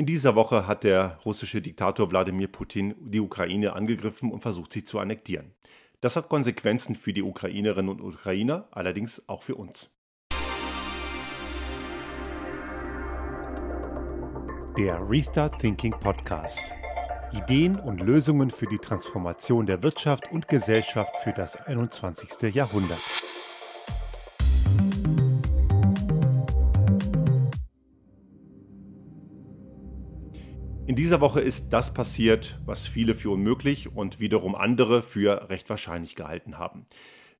In dieser Woche hat der russische Diktator Wladimir Putin die Ukraine angegriffen und versucht, sie zu annektieren. Das hat Konsequenzen für die Ukrainerinnen und Ukrainer, allerdings auch für uns. Der Restart Thinking Podcast. Ideen und Lösungen für die Transformation der Wirtschaft und Gesellschaft für das 21. Jahrhundert. In dieser Woche ist das passiert, was viele für unmöglich und wiederum andere für recht wahrscheinlich gehalten haben.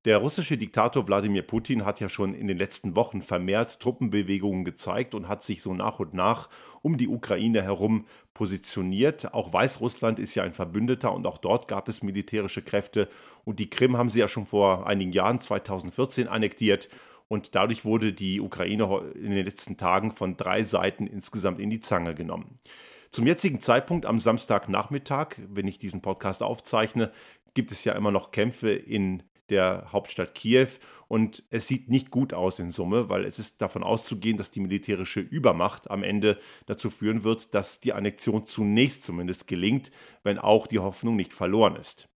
Der russische Diktator Wladimir Putin hat ja schon in den letzten Wochen vermehrt Truppenbewegungen gezeigt und hat sich so nach und nach um die Ukraine herum positioniert. Auch Weißrussland ist ja ein Verbündeter und auch dort gab es militärische Kräfte. Und die Krim haben sie ja schon vor einigen Jahren, 2014, annektiert. Und dadurch wurde die Ukraine in den letzten Tagen von drei Seiten insgesamt in die Zange genommen. Zum jetzigen Zeitpunkt am Samstagnachmittag, wenn ich diesen Podcast aufzeichne, gibt es ja immer noch Kämpfe in der Hauptstadt Kiew und es sieht nicht gut aus in Summe, weil es ist davon auszugehen, dass die militärische Übermacht am Ende dazu führen wird, dass die Annexion zunächst zumindest gelingt, wenn auch die Hoffnung nicht verloren ist.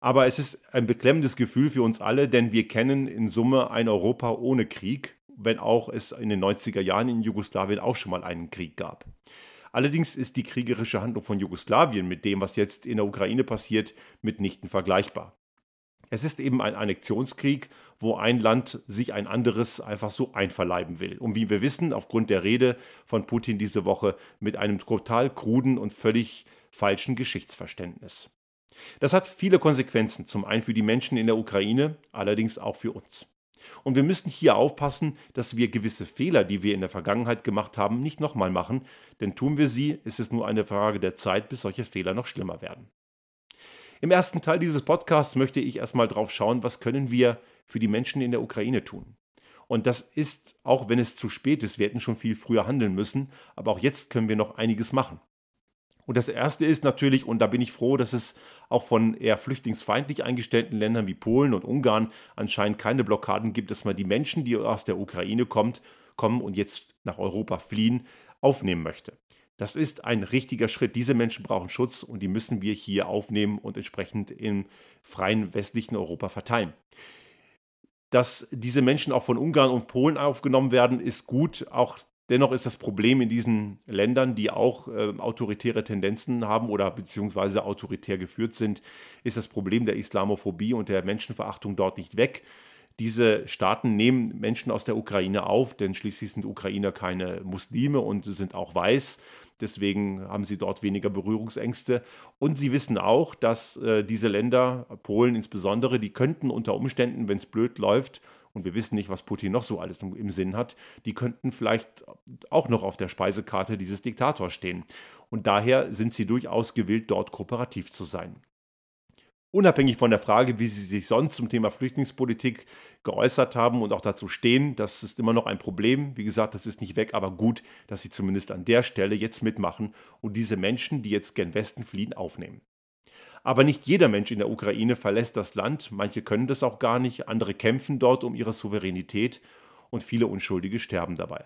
Aber es ist ein beklemmendes Gefühl für uns alle, denn wir kennen in Summe ein Europa ohne Krieg, wenn auch es in den 90er Jahren in Jugoslawien auch schon mal einen Krieg gab. Allerdings ist die kriegerische Handlung von Jugoslawien mit dem, was jetzt in der Ukraine passiert, mitnichten vergleichbar. Es ist eben ein Annexionskrieg, wo ein Land sich ein anderes einfach so einverleiben will. Und wie wir wissen, aufgrund der Rede von Putin diese Woche mit einem total kruden und völlig falschen Geschichtsverständnis. Das hat viele Konsequenzen, zum einen für die Menschen in der Ukraine, allerdings auch für uns. Und wir müssen hier aufpassen, dass wir gewisse Fehler, die wir in der Vergangenheit gemacht haben, nicht nochmal machen, denn tun wir sie, ist es nur eine Frage der Zeit, bis solche Fehler noch schlimmer werden. Im ersten Teil dieses Podcasts möchte ich erstmal drauf schauen, was können wir für die Menschen in der Ukraine tun. Und das ist, auch wenn es zu spät ist, wir hätten schon viel früher handeln müssen, aber auch jetzt können wir noch einiges machen. Und das Erste ist natürlich, und da bin ich froh, dass es auch von eher flüchtlingsfeindlich eingestellten Ländern wie Polen und Ungarn anscheinend keine Blockaden gibt, dass man die Menschen, die aus der Ukraine kommt, kommen und jetzt nach Europa fliehen, aufnehmen möchte. Das ist ein richtiger Schritt. Diese Menschen brauchen Schutz und die müssen wir hier aufnehmen und entsprechend im freien westlichen Europa verteilen. Dass diese Menschen auch von Ungarn und Polen aufgenommen werden, ist gut. Auch Dennoch ist das Problem in diesen Ländern, die auch äh, autoritäre Tendenzen haben oder beziehungsweise autoritär geführt sind, ist das Problem der Islamophobie und der Menschenverachtung dort nicht weg. Diese Staaten nehmen Menschen aus der Ukraine auf, denn schließlich sind Ukrainer keine Muslime und sind auch weiß. Deswegen haben sie dort weniger Berührungsängste. Und sie wissen auch, dass äh, diese Länder, Polen insbesondere, die könnten unter Umständen, wenn es blöd läuft, und wir wissen nicht, was Putin noch so alles im, Sinn hat, die könnten vielleicht auch noch auf der Speisekarte dieses Diktators stehen. Und daher sind sie durchaus gewillt, dort kooperativ zu sein. Unabhängig von der Frage, wie sie sich sonst zum Thema Flüchtlingspolitik geäußert haben und auch dazu stehen, das ist immer noch ein Problem. Wie gesagt, das ist nicht weg, aber gut, dass sie zumindest an der Stelle jetzt mitmachen und diese Menschen, die jetzt gen Westen fliehen, aufnehmen. Aber nicht jeder Mensch in der Ukraine verlässt das Land, manche können das auch gar nicht, andere kämpfen dort um ihre Souveränität und viele Unschuldige sterben dabei.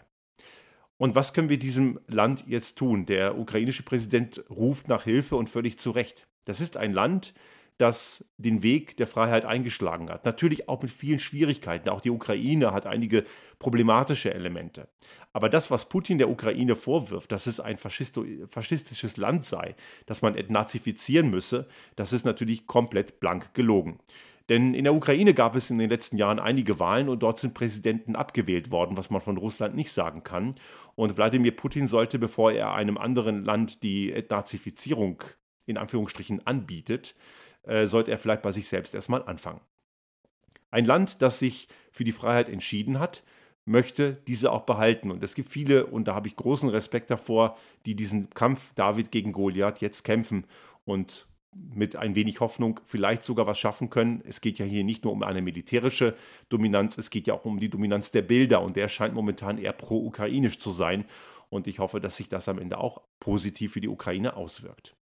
Und was können wir diesem Land jetzt tun? Der ukrainische Präsident ruft nach Hilfe und völlig zu Recht. Das ist ein Land, das den Weg der Freiheit eingeschlagen hat. Natürlich auch mit vielen Schwierigkeiten. Auch die Ukraine hat einige problematische Elemente. Aber das, was Putin der Ukraine vorwirft, dass es ein faschistisches Land sei, das man entnazifizieren müsse, das ist natürlich komplett blank gelogen. Denn in der Ukraine gab es in den letzten Jahren einige Wahlen und dort sind Präsidenten abgewählt worden, was man von Russland nicht sagen kann. Und Wladimir Putin sollte, bevor er einem anderen Land die Entnazifizierung in Anführungsstrichen anbietet, äh, sollte er vielleicht bei sich selbst erstmal anfangen. Ein Land, das sich für die Freiheit entschieden hat, möchte diese auch behalten. Und es gibt viele, und da habe ich großen Respekt davor, die diesen Kampf David gegen Goliath jetzt kämpfen und mit ein wenig Hoffnung vielleicht sogar was schaffen können. Es geht ja hier nicht nur um eine militärische Dominanz, es geht ja auch um die Dominanz der Bilder und der scheint momentan eher pro-ukrainisch zu sein. Und ich hoffe, dass sich das am Ende auch positiv für die Ukraine auswirkt.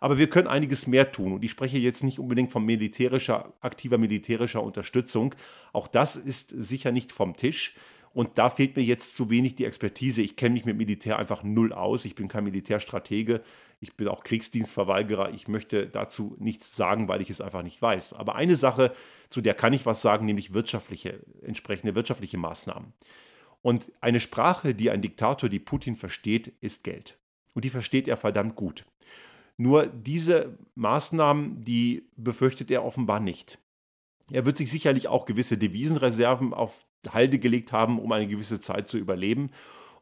Aber wir können einiges mehr tun. Und ich spreche jetzt nicht unbedingt von militärischer, aktiver militärischer Unterstützung. Auch das ist sicher nicht vom Tisch. Und da fehlt mir jetzt zu wenig die Expertise. Ich kenne mich mit Militär einfach null aus. Ich bin kein Militärstratege. Ich bin auch Kriegsdienstverweigerer. Ich möchte dazu nichts sagen, weil ich es einfach nicht weiß. Aber eine Sache, zu der kann ich was sagen, nämlich wirtschaftliche, entsprechende wirtschaftliche Maßnahmen. Und eine Sprache, die ein Diktator, die Putin versteht, ist Geld. Und die versteht er verdammt gut. Nur diese Maßnahmen, die befürchtet er offenbar nicht. Er wird sich sicherlich auch gewisse Devisenreserven auf Halde gelegt haben, um eine gewisse Zeit zu überleben.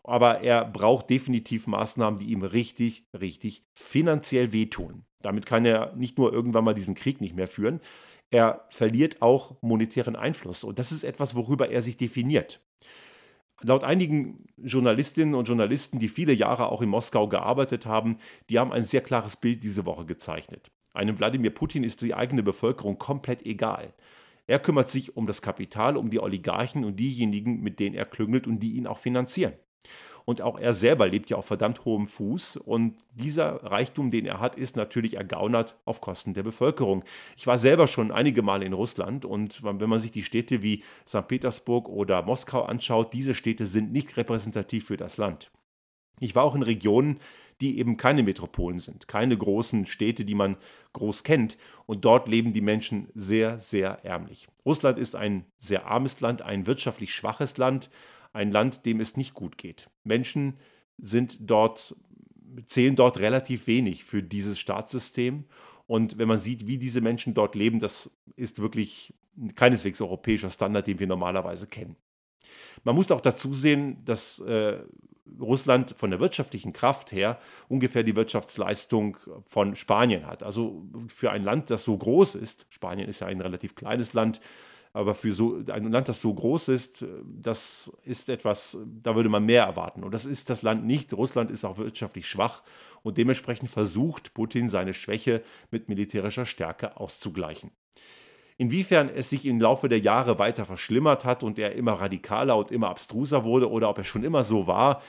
Aber er braucht definitiv Maßnahmen, die ihm richtig, richtig finanziell wehtun. Damit kann er nicht nur irgendwann mal diesen Krieg nicht mehr führen, er verliert auch monetären Einfluss. Und das ist etwas, worüber er sich definiert. Laut einigen Journalistinnen und Journalisten, die viele Jahre auch in Moskau gearbeitet haben, die haben ein sehr klares Bild diese Woche gezeichnet. Einem Wladimir Putin ist die eigene Bevölkerung komplett egal. Er kümmert sich um das Kapital, um die Oligarchen und diejenigen, mit denen er klüngelt und die ihn auch finanzieren. Und auch er selber lebt ja auf verdammt hohem Fuß. Und dieser Reichtum, den er hat, ist natürlich ergaunert auf Kosten der Bevölkerung. Ich war selber schon einige Male in Russland und wenn man sich die Städte wie St. Petersburg oder Moskau anschaut, diese Städte sind nicht repräsentativ für das Land. Ich war auch in Regionen, die eben keine Metropolen sind, keine großen Städte, die man groß kennt. Und dort leben die Menschen sehr, sehr ärmlich. Russland ist ein sehr armes Land, ein wirtschaftlich schwaches Land, ein Land, dem es nicht gut geht. Menschen sind dort, zählen dort relativ wenig für dieses Staatssystem. Und wenn man sieht, wie diese Menschen dort leben, das ist wirklich keineswegs europäischer Standard, den wir normalerweise kennen. Man muss auch dazu sehen, dass äh, Russland von der wirtschaftlichen Kraft her ungefähr die Wirtschaftsleistung von Spanien hat. Also für ein Land, das so groß ist, Spanien ist ja ein relativ kleines Land, aber für so ein Land, das so groß ist, das ist etwas, da würde man mehr erwarten. Und das ist das Land nicht. Russland ist auch wirtschaftlich schwach und dementsprechend versucht Putin seine Schwäche mit militärischer Stärke auszugleichen. Inwiefern es sich im Laufe der Jahre weiter verschlimmert hat und er immer radikaler und immer abstruser wurde oder ob er schon immer so war,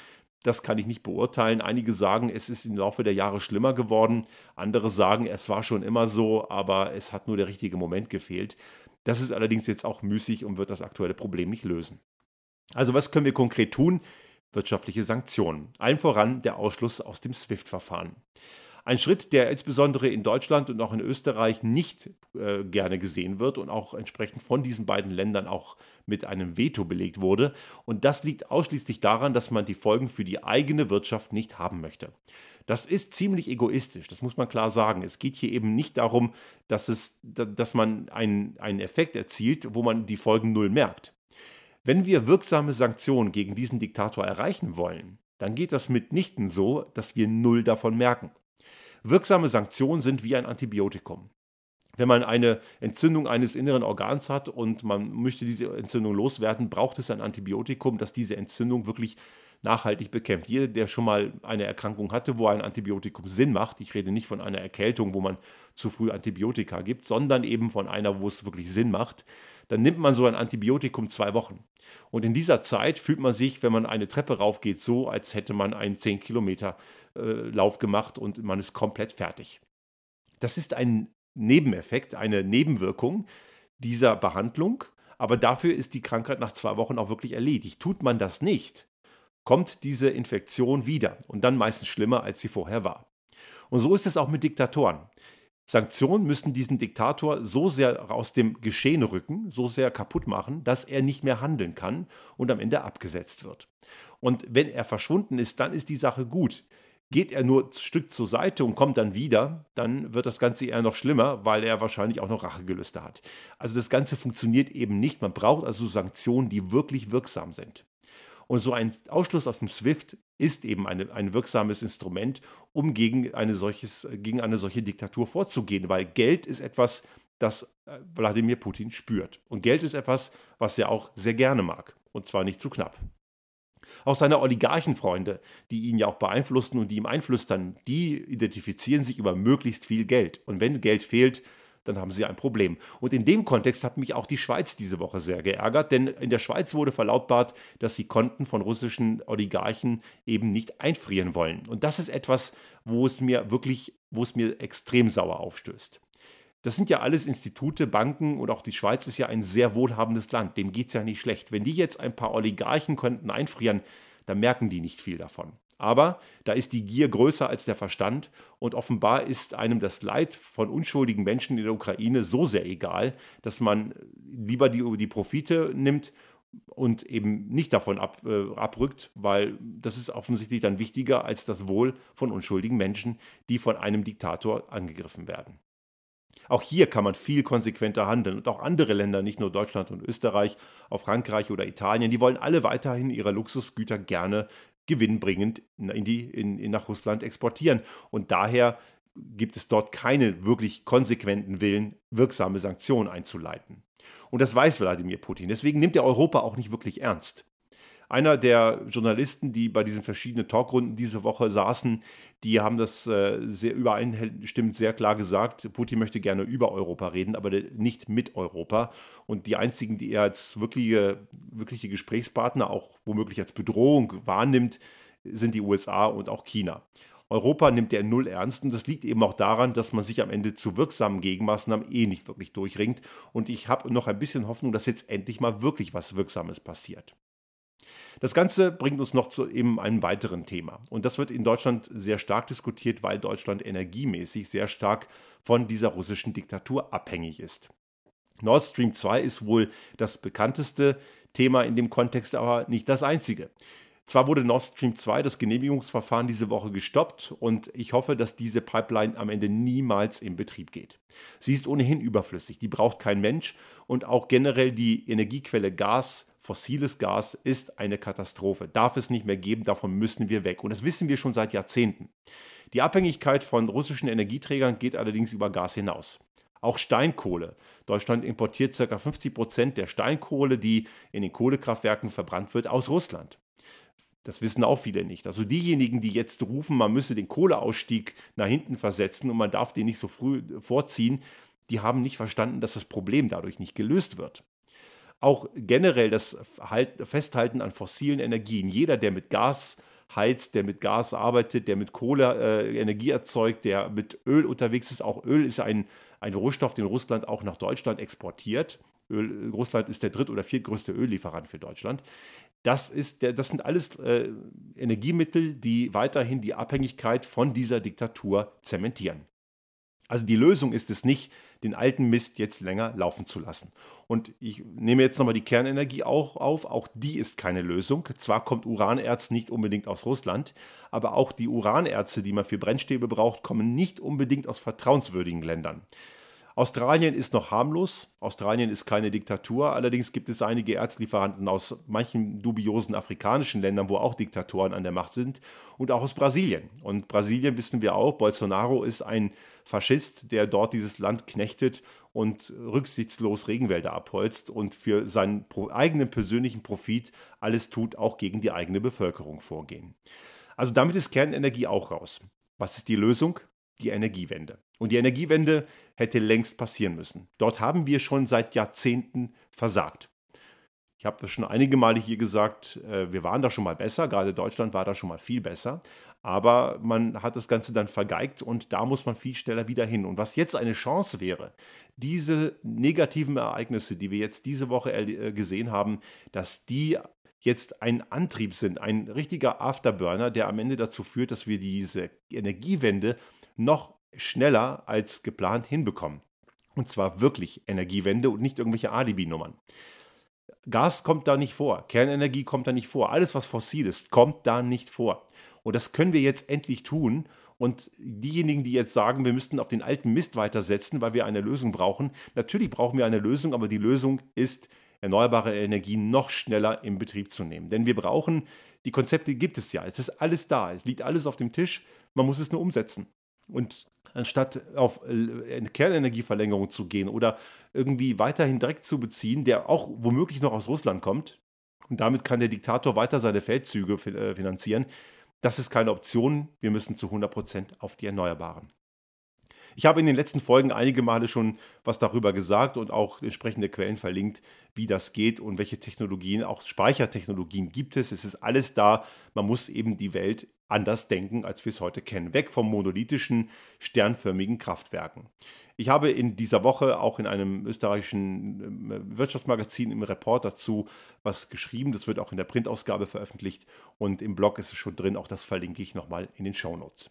das kann ich nicht beurteilen. Einige sagen, es ist im Laufe der Jahre schlimmer geworden. Andere sagen, es war schon immer so, aber es hat nur der richtige Moment gefehlt. Das ist allerdings jetzt auch müßig und wird das aktuelle Problem nicht lösen. Also was können wir konkret tun? Wirtschaftliche Sanktionen. Allen voran der Ausschluss aus dem SWIFT-Verfahren. Ein Schritt, der insbesondere in Deutschland und auch in Österreich nicht äh, gerne gesehen wird und auch entsprechend von diesen beiden Ländern auch mit einem Veto belegt wurde. Und das liegt ausschließlich daran, dass man die Folgen für die eigene Wirtschaft nicht haben möchte. Das ist ziemlich egoistisch, das muss man klar sagen. Es geht hier eben nicht darum, dass, es, dass man einen, einen Effekt erzielt, wo man die Folgen null merkt. Wenn wir wirksame Sanktionen gegen diesen Diktator erreichen wollen, dann geht das mitnichten so, dass wir null davon merken. Wirksame Sanktionen sind wie ein Antibiotikum. Wenn man eine Entzündung eines inneren Organs hat und man möchte diese Entzündung loswerden, braucht es ein Antibiotikum, das diese Entzündung wirklich nachhaltig bekämpft. Jeder, der schon mal eine Erkrankung hatte, wo ein Antibiotikum Sinn macht, ich rede nicht von einer Erkältung, wo man zu früh Antibiotika gibt, sondern eben von einer, wo es wirklich Sinn macht, dann nimmt man so ein Antibiotikum zwei Wochen. Und in dieser Zeit fühlt man sich, wenn man eine Treppe raufgeht, so, als hätte man einen 10 Kilometer äh, Lauf gemacht und man ist komplett fertig. Das ist ein Nebeneffekt, eine Nebenwirkung dieser Behandlung, aber dafür ist die Krankheit nach zwei Wochen auch wirklich erledigt. Tut man das nicht, kommt diese Infektion wieder und dann meistens schlimmer, als sie vorher war. Und so ist es auch mit Diktatoren. Sanktionen müssen diesen Diktator so sehr aus dem Geschehen rücken, so sehr kaputt machen, dass er nicht mehr handeln kann und am Ende abgesetzt wird. Und wenn er verschwunden ist, dann ist die Sache gut. Geht er nur ein Stück zur Seite und kommt dann wieder, dann wird das Ganze eher noch schlimmer, weil er wahrscheinlich auch noch Rachegelüste hat. Also das Ganze funktioniert eben nicht. Man braucht also Sanktionen, die wirklich wirksam sind. Und so ein Ausschluss aus dem SWIFT ist eben eine, ein wirksames Instrument, um gegen eine, solches, gegen eine solche Diktatur vorzugehen, weil Geld ist etwas, das äh, Wladimir Putin spürt. Und Geld ist etwas, was er auch sehr gerne mag. Und zwar nicht zu knapp. Auch seine Oligarchenfreunde, die ihn ja auch beeinflussen und die ihm einflüstern, die identifizieren sich über möglichst viel Geld. Und wenn Geld fehlt, dann haben sie ein Problem. Und in dem Kontext hat mich auch die Schweiz diese Woche sehr geärgert, denn in der Schweiz wurde verlautbart, dass sie Konten von russischen Oligarchen eben nicht einfrieren wollen. Und das ist etwas, wo es mir wirklich, wo es mir extrem sauer aufstößt. Das sind ja alles Institute, Banken und auch die Schweiz ist ja ein sehr wohlhabendes Land. Dem geht es ja nicht schlecht. Wenn die jetzt ein paar Oligarchen könnten einfrieren, dann merken die nicht viel davon. Aber da ist die Gier größer als der Verstand und offenbar ist einem das Leid von unschuldigen Menschen in der Ukraine so sehr egal, dass man lieber die, die Profite nimmt und eben nicht davon ab, äh, abrückt, weil das ist offensichtlich dann wichtiger als das Wohl von unschuldigen Menschen, die von einem Diktator angegriffen werden. Auch hier kann man viel konsequenter handeln und auch andere Länder, nicht nur Deutschland und Österreich, auch Frankreich oder Italien, die wollen alle weiterhin ihre Luxusgüter gerne gewinnbringend in die, in, in nach Russland exportieren. Und daher gibt es dort keine wirklich konsequenten Willen, wirksame Sanktionen einzuleiten. Und das weiß Wladimir Putin. Deswegen nimmt er Europa auch nicht wirklich ernst. Einer der Journalisten, die bei diesen verschiedenen Talkrunden diese Woche saßen, die haben das äh, sehr übereinstimmend sehr klar gesagt. Putin möchte gerne über Europa reden, aber nicht mit Europa. Und die einzigen, die er als wirkliche, wirkliche Gesprächspartner, auch womöglich als Bedrohung wahrnimmt, sind die USA und auch China. Europa nimmt er null ernst und das liegt eben auch daran, dass man sich am Ende zu wirksamen Gegenmaßnahmen eh nicht wirklich durchringt. Und ich habe noch ein bisschen Hoffnung, dass jetzt endlich mal wirklich was Wirksames passiert. Das Ganze bringt uns noch zu eben einem weiteren Thema. Und das wird in Deutschland sehr stark diskutiert, weil Deutschland energiemäßig sehr stark von dieser russischen Diktatur abhängig ist. Nord Stream 2 ist wohl das bekannteste Thema in dem Kontext, aber nicht das einzige. Zwar wurde Nord Stream 2 das Genehmigungsverfahren diese Woche gestoppt und ich hoffe, dass diese Pipeline am Ende niemals in Betrieb geht. Sie ist ohnehin überflüssig, die braucht kein Mensch und auch generell die Energiequelle Gas fossiles Gas ist eine Katastrophe. Darf es nicht mehr geben, davon müssen wir weg. Und das wissen wir schon seit Jahrzehnten. Die Abhängigkeit von russischen Energieträgern geht allerdings über Gas hinaus. Auch Steinkohle. Deutschland importiert ca. 50 Prozent der Steinkohle, die in den Kohlekraftwerken verbrannt wird, aus Russland. Das wissen auch viele nicht. Also diejenigen, die jetzt rufen, man müsse den Kohleausstieg nach hinten versetzen und man darf den nicht so früh vorziehen, die haben nicht verstanden, dass das Problem dadurch nicht gelöst wird auch generell das Festhalten an fossilen Energien. Jeder, der mit Gas heizt, der mit Gas arbeitet, der mit Kohle äh, Energie erzeugt, der mit Öl unterwegs ist. Auch Öl ist ein, ein Rohstoff, den Russland auch nach Deutschland exportiert. Öl, Russland ist der dritt- oder viertgrößte Öllieferant für Deutschland. Das, ist der, das sind alles äh, Energiemittel, die weiterhin die Abhängigkeit von dieser Diktatur zementieren. Also die Lösung ist es nicht, den alten Mist jetzt länger laufen zu lassen. Und ich nehme jetzt nochmal die Kernenergie auch auf. Auch die ist keine Lösung. Zwar kommt Uranerz nicht unbedingt aus Russland, aber auch die Uranerze, die man für Brennstäbe braucht, kommen nicht unbedingt aus vertrauenswürdigen Ländern. Australien ist noch harmlos. Australien ist keine Diktatur. Allerdings gibt es einige Erzlieferanten aus manchen dubiosen afrikanischen Ländern, wo auch Diktatoren an der Macht sind. Und auch aus Brasilien. Und Brasilien wissen wir auch, Bolsonaro ist ein Faschist, der dort dieses Land knechtet und rücksichtslos Regenwälder abholzt und für seinen eigenen persönlichen Profit alles tut, auch gegen die eigene Bevölkerung vorgehen. Also damit ist Kernenergie auch raus. Was ist die Lösung? Die Energiewende. Und die Energiewende hätte längst passieren müssen. Dort haben wir schon seit Jahrzehnten versagt. Ich habe das schon einige Male hier gesagt, äh, wir waren da schon mal besser, gerade Deutschland war da schon mal viel besser, aber man hat das Ganze dann vergeigt und da muss man viel schneller wieder hin. Und was jetzt eine Chance wäre, diese negativen Ereignisse, die wir jetzt diese Woche äh, gesehen haben, dass die jetzt ein Antrieb sind, ein richtiger Afterburner, der am Ende dazu führt, dass wir diese Energiewende noch schneller als geplant hinbekommen. Und zwar wirklich Energiewende und nicht irgendwelche Alibi-Nummern. Gas kommt da nicht vor, Kernenergie kommt da nicht vor, alles was fossil ist, kommt da nicht vor. Und das können wir jetzt endlich tun. Und diejenigen, die jetzt sagen, wir müssten auf den alten Mist weitersetzen, weil wir eine Lösung brauchen, natürlich brauchen wir eine Lösung, aber die Lösung ist, erneuerbare Energien noch schneller in Betrieb zu nehmen. Denn wir brauchen, die Konzepte gibt es ja, es ist alles da, es liegt alles auf dem Tisch, man muss es nur umsetzen. Und anstatt auf eine Kernenergieverlängerung zu gehen oder irgendwie weiterhin Dreck zu beziehen, der auch womöglich noch aus Russland kommt. Und damit kann der Diktator weiter seine Feldzüge äh, finanzieren. Das ist keine Option. Wir müssen zu 100 Prozent auf die Erneuerbaren. Ich habe in den letzten Folgen einige Male schon was darüber gesagt und auch entsprechende Quellen verlinkt, wie das geht und welche Technologien, auch Speichertechnologien gibt es. Es ist alles da. Man muss eben die Welt anders denken, als wir es heute kennen. Weg vom monolithischen, sternförmigen Kraftwerken. Ich habe in dieser Woche auch in einem österreichischen ähm, Wirtschaftsmagazin im Report dazu was geschrieben. Das wird auch in der Printausgabe veröffentlicht und im Blog ist es schon drin. Auch das verlinke ich nochmal in den Shownotes.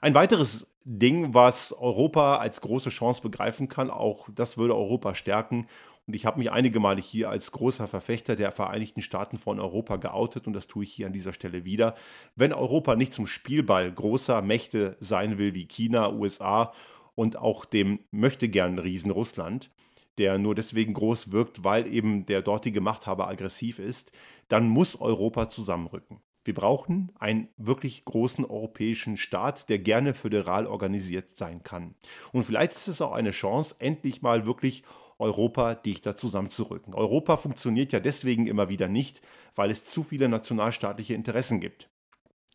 Ein weiteres Ding, was Europa als große Chance begreifen kann, auch das würde Europa stärken. Und ich habe mich einige Male hier als großer Verfechter der Vereinigten Staaten von Europa geoutet und das tue ich hier an dieser Stelle wieder. Wenn Europa nicht zum Spielball großer Mächte sein will wie China, USA und auch dem möchte gern Riesen Russland, der nur deswegen groß wirkt, weil eben der dortige Machthaber aggressiv ist, dann muss Europa zusammenrücken. Wir brauchen einen wirklich großen europäischen Staat, der gerne föderal organisiert sein kann. Und vielleicht ist es auch eine Chance, endlich mal wirklich Europa dichter zusammenzurücken. Europa funktioniert ja deswegen immer wieder nicht, weil es zu viele nationalstaatliche Interessen gibt.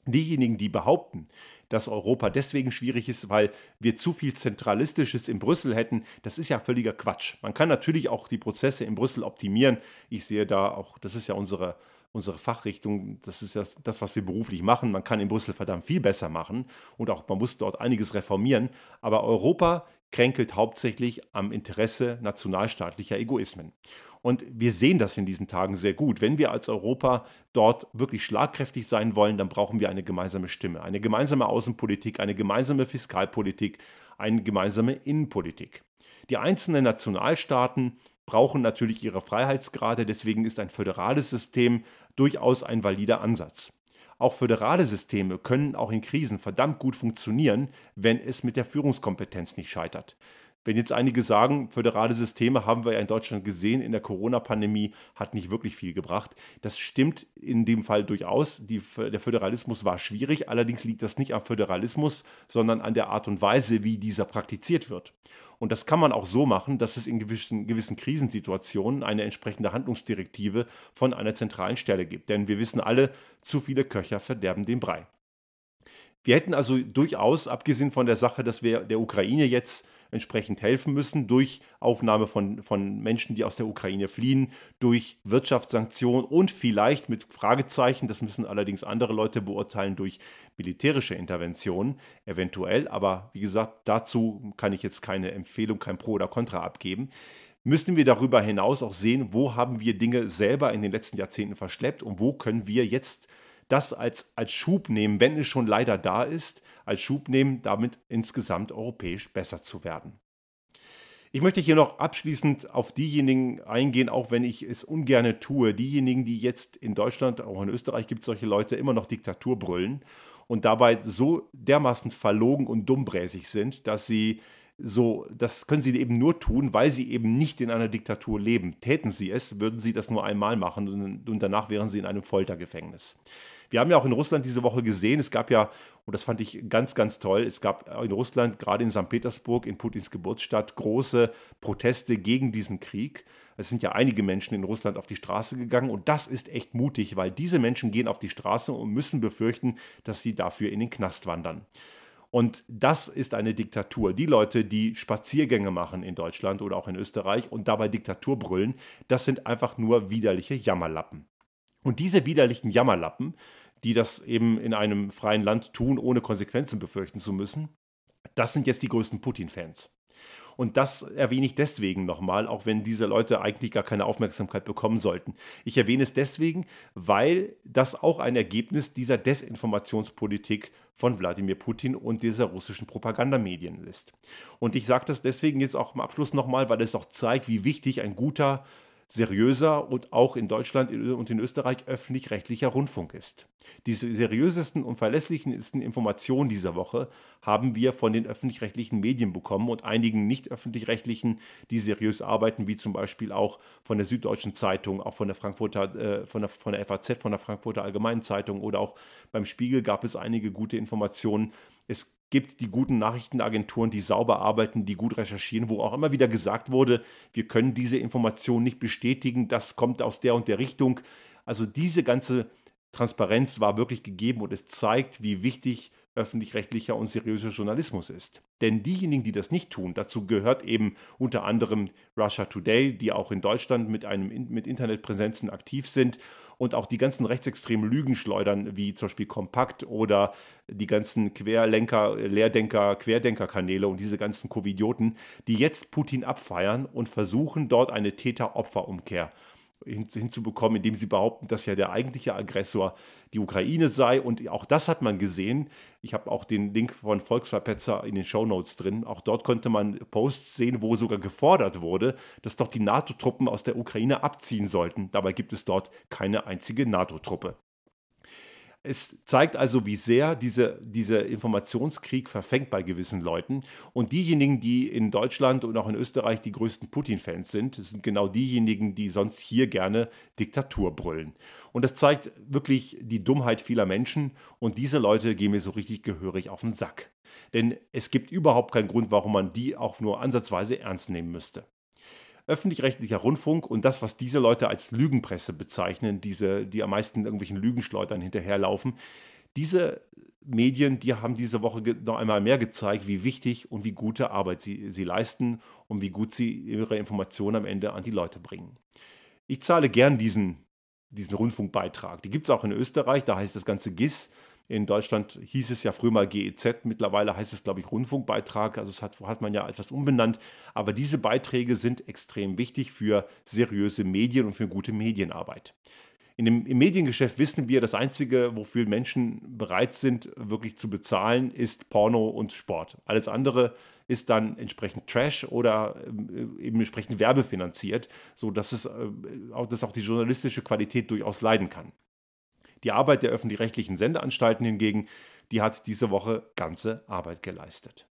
Diejenigen, die behaupten, dass Europa deswegen schwierig ist, weil wir zu viel Zentralistisches in Brüssel hätten, das ist ja völliger Quatsch. Man kann natürlich auch die Prozesse in Brüssel optimieren. Ich sehe da auch, das ist ja unsere unsere Fachrichtung, das ist ja das, was wir beruflich machen. Man kann in Brüssel verdammt viel besser machen und auch man muss dort einiges reformieren. Aber Europa kränkelt hauptsächlich am Interesse nationalstaatlicher Egoismen. Und wir sehen das in diesen Tagen sehr gut. Wenn wir als Europa dort wirklich schlagkräftig sein wollen, dann brauchen wir eine gemeinsame Stimme, eine gemeinsame Außenpolitik, eine gemeinsame Fiskalpolitik, eine gemeinsame Innenpolitik. Die einzelnen Nationalstaaten brauchen natürlich ihre Freiheitsgrade, deswegen ist ein föderales System durchaus ein valider Ansatz. Auch föderale Systeme können auch in Krisen verdammt gut funktionieren, wenn es mit der Führungskompetenz nicht scheitert. Wenn jetzt einige sagen, föderale Systeme haben wir ja in Deutschland gesehen, in der Corona-Pandemie hat nicht wirklich viel gebracht. Das stimmt in dem Fall durchaus. Die, der Föderalismus war schwierig, allerdings liegt das nicht am Föderalismus, sondern an der Art und Weise, wie dieser praktiziert wird. Und das kann man auch so machen, dass es in gewissen, gewissen Krisensituationen eine entsprechende Handlungsdirektive von einer zentralen Stelle gibt. Denn wir wissen alle, zu viele Köcher verderben den Brei. Wir hätten also durchaus, abgesehen von der Sache, dass wir der Ukraine jetzt entsprechend helfen müssen durch Aufnahme von, von Menschen, die aus der Ukraine fliehen, durch Wirtschaftssanktionen und vielleicht mit Fragezeichen, das müssen allerdings andere Leute beurteilen, durch militärische Interventionen eventuell. Aber wie gesagt, dazu kann ich jetzt keine Empfehlung, kein Pro oder Contra abgeben müssen wir darüber hinaus auch sehen, wo haben wir Dinge selber in den letzten Jahrzehnten verschleppt und wo können wir jetzt das als, als Schub nehmen, wenn es schon leider da ist, als Schub nehmen, damit insgesamt europäisch besser zu werden. Ich möchte hier noch abschließend auf diejenigen eingehen, auch wenn ich es ungern tue, diejenigen, die jetzt in Deutschland, auch in Österreich gibt es solche Leute, immer noch Diktatur brüllen und dabei so dermaßen verlogen und dummbräsig sind, dass sie so, das können sie eben nur tun, weil sie eben nicht in einer Diktatur leben. Täten sie es, würden sie das nur einmal machen und danach wären sie in einem Foltergefängnis. Wir haben ja auch in Russland diese Woche gesehen, es gab ja, und das fand ich ganz, ganz toll, es gab in Russland, gerade in St. Petersburg, in Putins Geburtsstadt, große Proteste gegen diesen Krieg. Es sind ja einige Menschen in Russland auf die Straße gegangen und das ist echt mutig, weil diese Menschen gehen auf die Straße und müssen befürchten, dass sie dafür in den Knast wandern. Und das ist eine Diktatur. Die Leute, die Spaziergänge machen in Deutschland oder auch in Österreich und dabei Diktatur brüllen, das sind einfach nur widerliche Jammerlappen. Und diese widerlichen Jammerlappen, die das eben in einem freien Land tun, ohne Konsequenzen befürchten zu müssen. Das sind jetzt die größten Putin-Fans. Und das erwähne ich deswegen nochmal, auch wenn diese Leute eigentlich gar keine Aufmerksamkeit bekommen sollten. Ich erwähne es deswegen, weil das auch ein Ergebnis dieser Desinformationspolitik von Wladimir Putin und dieser russischen Propagandamedien ist. Und ich sage das deswegen jetzt auch im Abschluss nochmal, weil es auch zeigt, wie wichtig ein guter seriöser und auch in Deutschland und in Österreich öffentlich-rechtlicher Rundfunk ist. Die seriösesten und verlässlichsten Informationen dieser Woche haben wir von den öffentlich-rechtlichen Medien bekommen und einigen nicht öffentlich-rechtlichen, die seriös arbeiten, wie zum Beispiel auch von der Süddeutschen Zeitung, auch von der Frankfurter, äh, von, der, von der FAZ, von der Frankfurter Allgemeinen Zeitung oder auch beim Spiegel gab es einige gute Informationen. Es gibt die guten Nachrichtenagenturen, die sauber arbeiten, die gut recherchieren, wo auch immer wieder gesagt wurde, wir können diese Information nicht bestätigen, das kommt aus der und der Richtung. Also diese ganze Transparenz war wirklich gegeben und es zeigt, wie wichtig öffentlich-rechtlicher und seriöser Journalismus ist. Denn diejenigen, die das nicht tun, dazu gehört eben unter anderem Russia Today, die auch in Deutschland mit, einem, mit Internetpräsenzen aktiv sind und auch die ganzen rechtsextremen Lügen schleudern, wie zum Beispiel Kompakt oder die ganzen Querlenker, Lehrdenker, Querdenkerkanäle und diese ganzen Covidioten, die jetzt Putin abfeiern und versuchen, dort eine Täter-Opfer-Umkehr hinzubekommen, indem sie behaupten, dass ja der eigentliche Aggressor die Ukraine sei. Und auch das hat man gesehen. Ich habe auch den Link von Volksverpetzer in den Shownotes drin. Auch dort konnte man Posts sehen, wo sogar gefordert wurde, dass doch die NATO-Truppen aus der Ukraine abziehen sollten. Dabei gibt es dort keine einzige NATO-Truppe. Es zeigt also, wie sehr diese, dieser Informationskrieg verfängt bei gewissen Leuten. Und diejenigen, die in Deutschland und auch in Österreich die größten Putin-Fans sind, sind genau diejenigen, die sonst hier gerne Diktatur brüllen. Und das zeigt wirklich die Dummheit vieler Menschen. Und diese Leute gehen mir so richtig gehörig auf den Sack. Denn es gibt überhaupt keinen Grund, warum man die auch nur ansatzweise ernst nehmen müsste öffentlich-rechtlicher Rundfunk und das, was diese Leute als Lügenpresse bezeichnen, diese, die am meisten irgendwelchen Lügenschleudern hinterherlaufen, diese Medien, die haben diese Woche noch einmal mehr gezeigt, wie wichtig und wie gute Arbeit sie, sie leisten und wie gut sie ihre Informationen am Ende an die Leute bringen. Ich zahle gern diesen, diesen Rundfunkbeitrag. Die gibt es auch in Österreich, da heißt das Ganze GIS. In Deutschland hieß es ja früher mal GEZ, mittlerweile heißt es, glaube ich, Rundfunkbeitrag. Also das hat, hat man ja etwas umbenannt. Aber diese Beiträge sind extrem wichtig für seriöse Medien und für gute Medienarbeit. In dem, Im Mediengeschäft wissen wir, das Einzige, wofür Menschen bereit sind, wirklich zu bezahlen, ist Porno und Sport. Alles andere ist dann entsprechend Trash oder äh, eben entsprechend werbefinanziert, sodass es, äh, dass auch die journalistische Qualität durchaus leiden kann. Die Arbeit der öffentlich-rechtlichen Sendeanstalten hingegen, die hat diese Woche ganze Arbeit geleistet.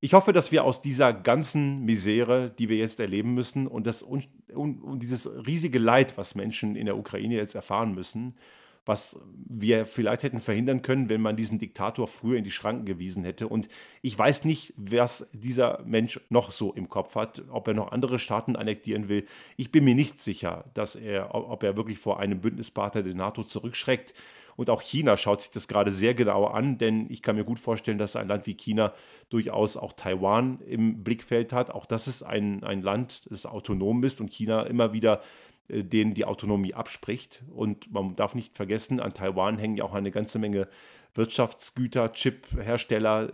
Ich hoffe, dass wir aus dieser ganzen Misere, die wir jetzt erleben müssen und, das, und, und dieses riesige Leid, was Menschen in der Ukraine jetzt erfahren müssen, was wir vielleicht hätten verhindern können, wenn man diesen Diktator früher in die Schranken gewiesen hätte. Und ich weiß nicht, was dieser Mensch noch so im Kopf hat, ob er noch andere Staaten annektieren will. Ich bin mir nicht sicher, dass er, ob er wirklich vor einem Bündnispartner der NATO zurückschreckt. Und auch China schaut sich das gerade sehr genau an, denn ich kann mir gut vorstellen, dass ein Land wie China durchaus auch Taiwan im Blickfeld hat. Auch das ist ein, ein Land, das autonom ist und China immer wieder denen die Autonomie abspricht. Und man darf nicht vergessen, an Taiwan hängen ja auch eine ganze Menge Wirtschaftsgüter, Chip-Hersteller,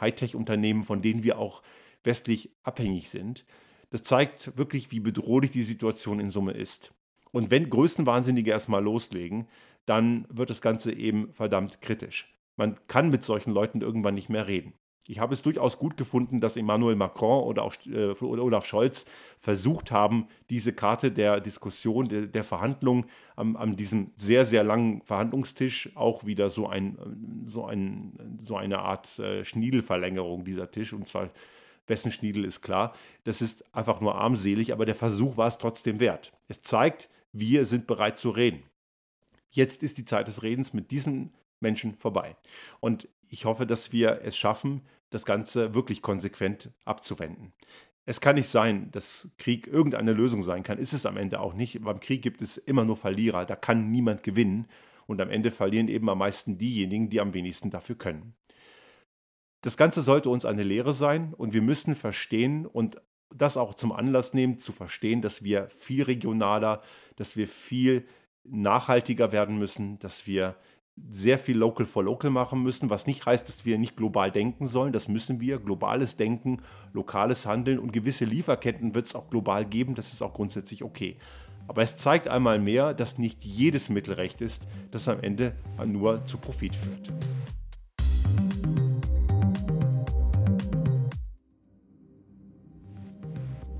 Hightech-Unternehmen, von denen wir auch westlich abhängig sind. Das zeigt wirklich, wie bedrohlich die Situation in Summe ist. Und wenn Größenwahnsinnige erstmal loslegen, dann wird das Ganze eben verdammt kritisch. Man kann mit solchen Leuten irgendwann nicht mehr reden. Ich habe es durchaus gut gefunden, dass Emmanuel Macron oder auch äh, Olaf Scholz versucht haben, diese Karte der Diskussion, der, der Verhandlung an, an, diesem sehr, sehr langen Verhandlungstisch auch wieder so, ein, so, ein, so eine Art äh, Schniedelverlängerung dieser Tisch, und zwar wessen Schniedel ist klar. Das ist einfach nur armselig, aber der Versuch war es trotzdem wert. Es zeigt, wir sind bereit zu reden. Jetzt ist die Zeit des Redens mit diesen Menschen vorbei. Und ich hoffe, dass wir es schaffen, das Ganze wirklich konsequent abzuwenden. Es kann nicht sein, dass Krieg irgendeine Lösung sein kann. Ist es am Ende auch nicht. Beim Krieg gibt es immer nur Verlierer. Da kann niemand gewinnen. Und am Ende verlieren eben am meisten diejenigen, die am wenigsten dafür können. Das Ganze sollte uns eine Lehre sein und wir müssen verstehen und das auch zum Anlass nehmen, zu verstehen, dass wir viel regionaler, dass wir viel nachhaltiger werden müssen, dass wir sehr viel Local for Local machen müssen, was nicht heißt, dass wir nicht global denken sollen. Das müssen wir. Globales Denken, lokales Handeln und gewisse Lieferketten wird es auch global geben. Das ist auch grundsätzlich okay. Aber es zeigt einmal mehr, dass nicht jedes Mittel recht ist, das am Ende nur zu Profit führt.